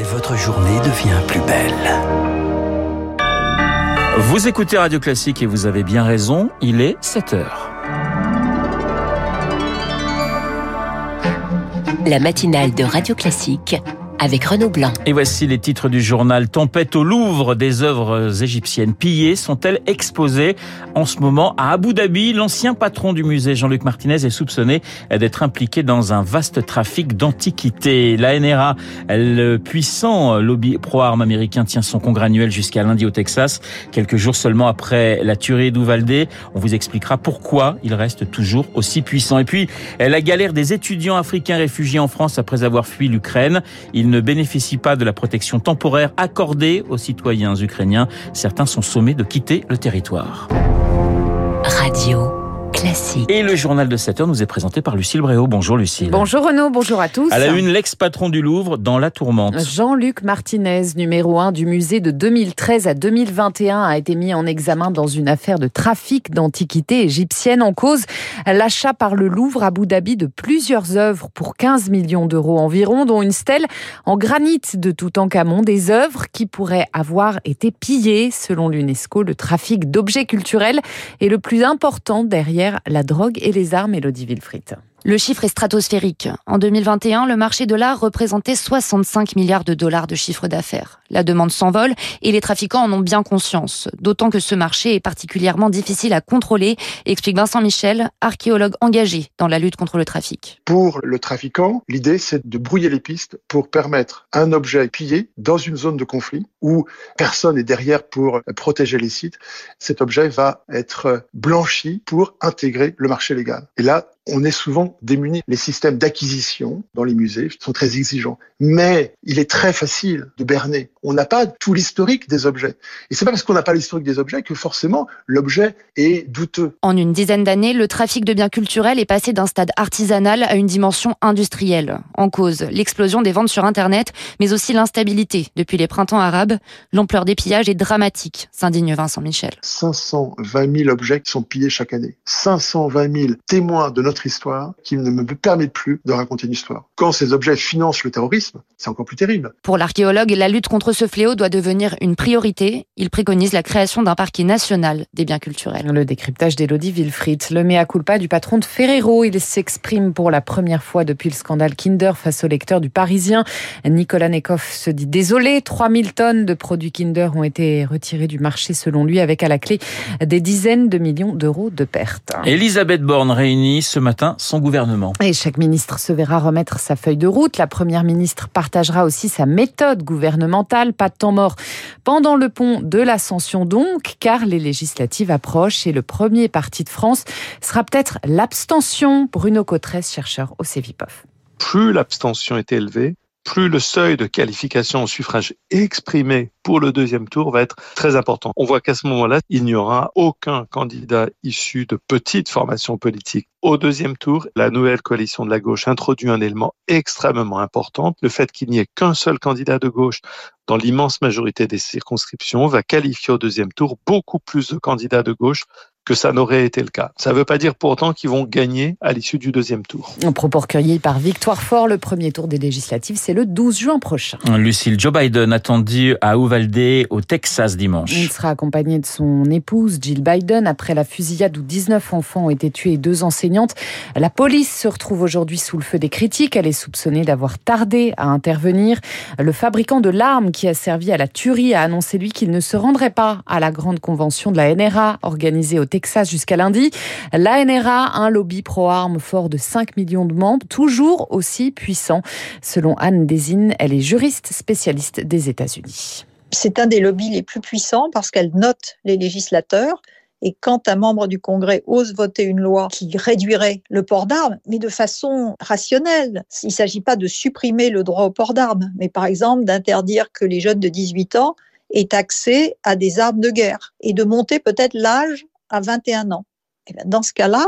et votre journée devient plus belle. Vous écoutez Radio Classique et vous avez bien raison, il est 7 heures. La matinale de Radio Classique avec Renaud Blanc. Et voici les titres du journal. Tempête au Louvre, des œuvres égyptiennes pillées sont-elles exposées en ce moment à Abu Dhabi? L'ancien patron du musée, Jean-Luc Martinez, est soupçonné d'être impliqué dans un vaste trafic d'antiquités. La NRA, le puissant lobby pro-armes américain, tient son congrès annuel jusqu'à lundi au Texas, quelques jours seulement après la tuerie d'Uvalde. On vous expliquera pourquoi il reste toujours aussi puissant. Et puis, la galère des étudiants africains réfugiés en France après avoir fui l'Ukraine ne bénéficient pas de la protection temporaire accordée aux citoyens ukrainiens. Certains sont sommés de quitter le territoire. Radio. Classique. Et le journal de 7 heures nous est présenté par Lucille Bréau. Bonjour Lucille. Bonjour Renaud, bonjour à tous. À la une, l'ex-patron du Louvre dans la tourmente. Jean-Luc Martinez, numéro 1 du musée de 2013 à 2021, a été mis en examen dans une affaire de trafic d'antiquités égyptiennes en cause l'achat par le Louvre à Abu Dhabi de plusieurs œuvres pour 15 millions d'euros environ, dont une stèle en granit de Toutankhamon, des œuvres qui pourraient avoir été pillées. Selon l'UNESCO, le trafic d'objets culturels est le plus important derrière la drogue et les armes, Elodie Wilfried. Le chiffre est stratosphérique. En 2021, le marché de l'art représentait 65 milliards de dollars de chiffre d'affaires. La demande s'envole et les trafiquants en ont bien conscience. D'autant que ce marché est particulièrement difficile à contrôler, explique Vincent Michel, archéologue engagé dans la lutte contre le trafic. Pour le trafiquant, l'idée c'est de brouiller les pistes pour permettre un objet pillé dans une zone de conflit où personne n'est derrière pour protéger les sites. Cet objet va être blanchi pour intégrer le marché légal. Et là, on est souvent démunis. Les systèmes d'acquisition dans les musées sont très exigeants. Mais il est très facile de berner. On n'a pas tout l'historique des objets. Et c'est pas parce qu'on n'a pas l'historique des objets que forcément l'objet est douteux. En une dizaine d'années, le trafic de biens culturels est passé d'un stade artisanal à une dimension industrielle. En cause, l'explosion des ventes sur Internet, mais aussi l'instabilité depuis les printemps arabes. L'ampleur des pillages est dramatique, s'indigne Vincent Michel. 520 000 objets sont pillés chaque année. 520 000 témoins de notre histoire qui ne me permettent plus de raconter une histoire. Quand ces objets financent le terrorisme, c'est encore plus terrible. Pour l'archéologue, la lutte contre ce fléau doit devenir une priorité. Il préconise la création d'un parquet national des biens culturels. Le décryptage d'Elodie Wilfried, le mea culpa du patron de Ferrero. Il s'exprime pour la première fois depuis le scandale Kinder face au lecteur du Parisien. Nicolas Nekoff se dit désolé. 3000 tonnes de produits Kinder ont été retirés du marché selon lui avec à la clé des dizaines de millions d'euros de pertes. Elisabeth Borne réunit ce matin son gouvernement. Et chaque ministre se verra remettre sa feuille de route. La première ministre partagera aussi sa méthode gouvernementale. Pas de temps mort pendant le pont de l'Ascension donc, car les législatives approchent et le premier parti de France sera peut-être l'abstention. Bruno Cotresse, chercheur au CEVIPOF. Plus l'abstention est élevée, plus le seuil de qualification au suffrage exprimé pour le deuxième tour va être très important. On voit qu'à ce moment-là, il n'y aura aucun candidat issu de petites formations politiques. Au deuxième tour, la nouvelle coalition de la gauche introduit un élément extrêmement important. Le fait qu'il n'y ait qu'un seul candidat de gauche dans l'immense majorité des circonscriptions va qualifier au deuxième tour beaucoup plus de candidats de gauche que ça n'aurait été le cas. Ça ne veut pas dire pourtant qu'ils vont gagner à l'issue du deuxième tour. Un propos recueilli par Victoire Fort, le premier tour des législatives, c'est le 12 juin prochain. Lucille, Joe Biden attendu à Uvalde, au Texas, dimanche. Il sera accompagné de son épouse, Jill Biden, après la fusillade où 19 enfants ont été tués et deux enseignantes. La police se retrouve aujourd'hui sous le feu des critiques. Elle est soupçonnée d'avoir tardé à intervenir. Le fabricant de l'arme qui a servi à la tuerie a annoncé, lui, qu'il ne se rendrait pas à la grande convention de la NRA organisée au Texas jusqu'à lundi. La NRA, un lobby pro-armes fort de 5 millions de membres, toujours aussi puissant. Selon Anne Desine, elle est juriste spécialiste des États-Unis. C'est un des lobbies les plus puissants parce qu'elle note les législateurs. Et quand un membre du Congrès ose voter une loi qui réduirait le port d'armes, mais de façon rationnelle, il ne s'agit pas de supprimer le droit au port d'armes, mais par exemple d'interdire que les jeunes de 18 ans aient accès à des armes de guerre et de monter peut-être l'âge à 21 ans. Eh dans ce cas-là,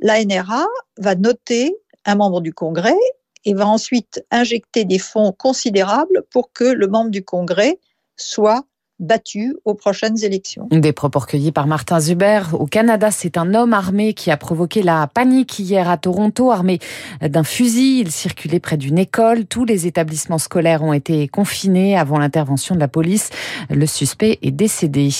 la NRA va noter un membre du Congrès et va ensuite injecter des fonds considérables pour que le membre du Congrès soit battu aux prochaines élections. Des propos recueillis par Martin Zuber. Au Canada, c'est un homme armé qui a provoqué la panique hier à Toronto, armé d'un fusil. Il circulait près d'une école. Tous les établissements scolaires ont été confinés avant l'intervention de la police. Le suspect est décédé.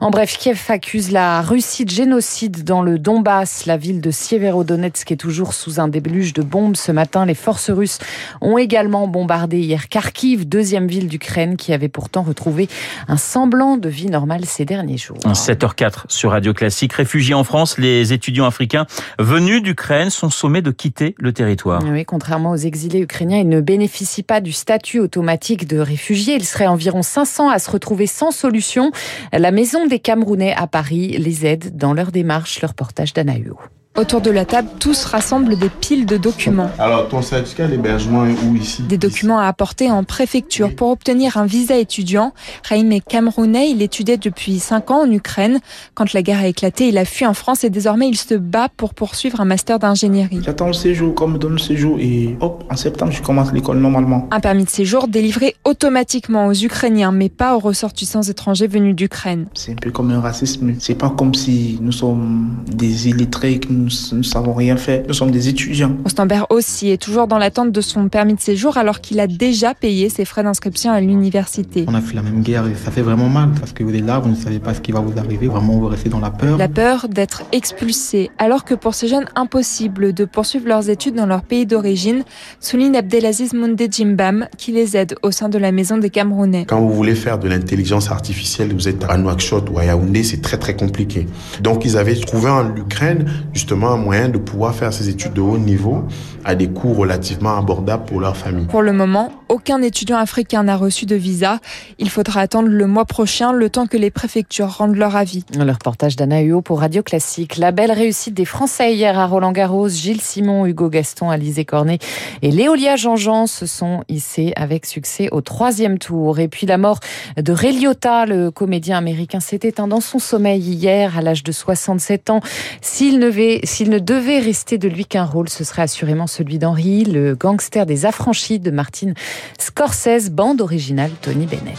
En bref, Kiev accuse la Russie de génocide dans le Donbass. La ville de Sieverodonetsk est toujours sous un déluge de bombes. Ce matin, les forces russes ont également bombardé hier Kharkiv, deuxième ville d'Ukraine qui avait pourtant retrouvé un semblant de vie normale ces derniers jours. 7h04 sur Radio Classique. Réfugiés en France, les étudiants africains venus d'Ukraine sont sommés de quitter le territoire. Oui, contrairement aux exilés ukrainiens, ils ne bénéficient pas du statut automatique de réfugiés. Ils seraient environ 500 à se retrouver sans solution. La Maison des Camerounais à Paris les aide dans leur démarche. Leur portage d'Anahuo. Autour de la table, tous rassemblent des piles de documents. Alors, ton certificat d'hébergement est où ici? Des documents à apporter en préfecture pour obtenir un visa étudiant. Raïm est camerounais, il étudiait depuis 5 ans en Ukraine. Quand la guerre a éclaté, il a fui en France et désormais il se bat pour poursuivre un master d'ingénierie. J'attends le séjour, comme me donne le séjour et hop, en septembre, je commence l'école normalement. Un permis de séjour délivré automatiquement aux Ukrainiens, mais pas aux ressortissants étrangers venus d'Ukraine. C'est un peu comme un racisme. C'est pas comme si nous sommes des illettrés que nous ne savons rien faire. Nous sommes des étudiants. Ostembert aussi est toujours dans l'attente de son permis de séjour alors qu'il a déjà payé ses frais d'inscription à l'université. On a fait la même guerre et ça fait vraiment mal parce que vous êtes là, vous ne savez pas ce qui va vous arriver. Vraiment, vous restez dans la peur. La peur d'être expulsé. Alors que pour ces jeunes, impossible de poursuivre leurs études dans leur pays d'origine, souligne Abdelaziz Moundé Jimbam qui les aide au sein de la maison des Camerounais. Quand vous voulez faire de l'intelligence artificielle, vous êtes à Nouakchott ou à Yaoundé, c'est très très compliqué. Donc ils avaient trouvé en Ukraine justement un moyen de pouvoir faire ces études de haut niveau à des coûts relativement abordables pour leur famille. Pour le moment, aucun étudiant africain n'a reçu de visa. Il faudra attendre le mois prochain, le temps que les préfectures rendent leur avis. Le reportage d'Anna Huot pour Radio Classique. La belle réussite des Français hier à Roland Garros. Gilles Simon, Hugo Gaston, Alizé Cornet et Léolia Jean-Jean se sont hissés avec succès au troisième tour. Et puis la mort de Ray Liotta, le comédien américain, s'est éteint dans son sommeil hier à l'âge de 67 ans. S'il ne, s'il ne devait rester de lui qu'un rôle, ce serait assurément celui d'Henri, le gangster des affranchis de Martin Scorsese, bande originale Tony Bennett.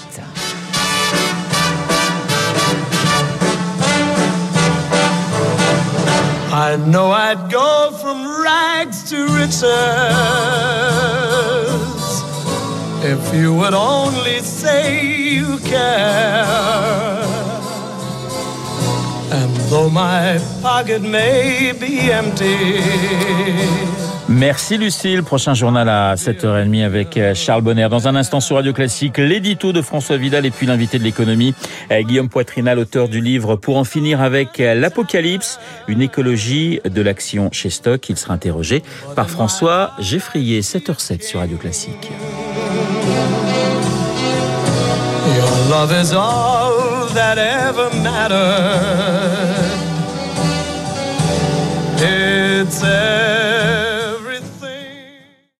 I know I'd go from rags to riches if you would only say you care. Though my pocket may be empty. Merci Lucille. Prochain journal à 7h30 avec euh, Charles Bonner. Dans un instant sur Radio Classique, l'édito de François Vidal et puis l'invité de l'économie, euh, Guillaume Poitrinal, auteur du livre Pour en finir avec euh, l'apocalypse, une écologie de l'action chez Stock. Il sera interrogé par François Geffrier, 7h07 sur Radio Classique. Your love is all that ever mattered. sunset.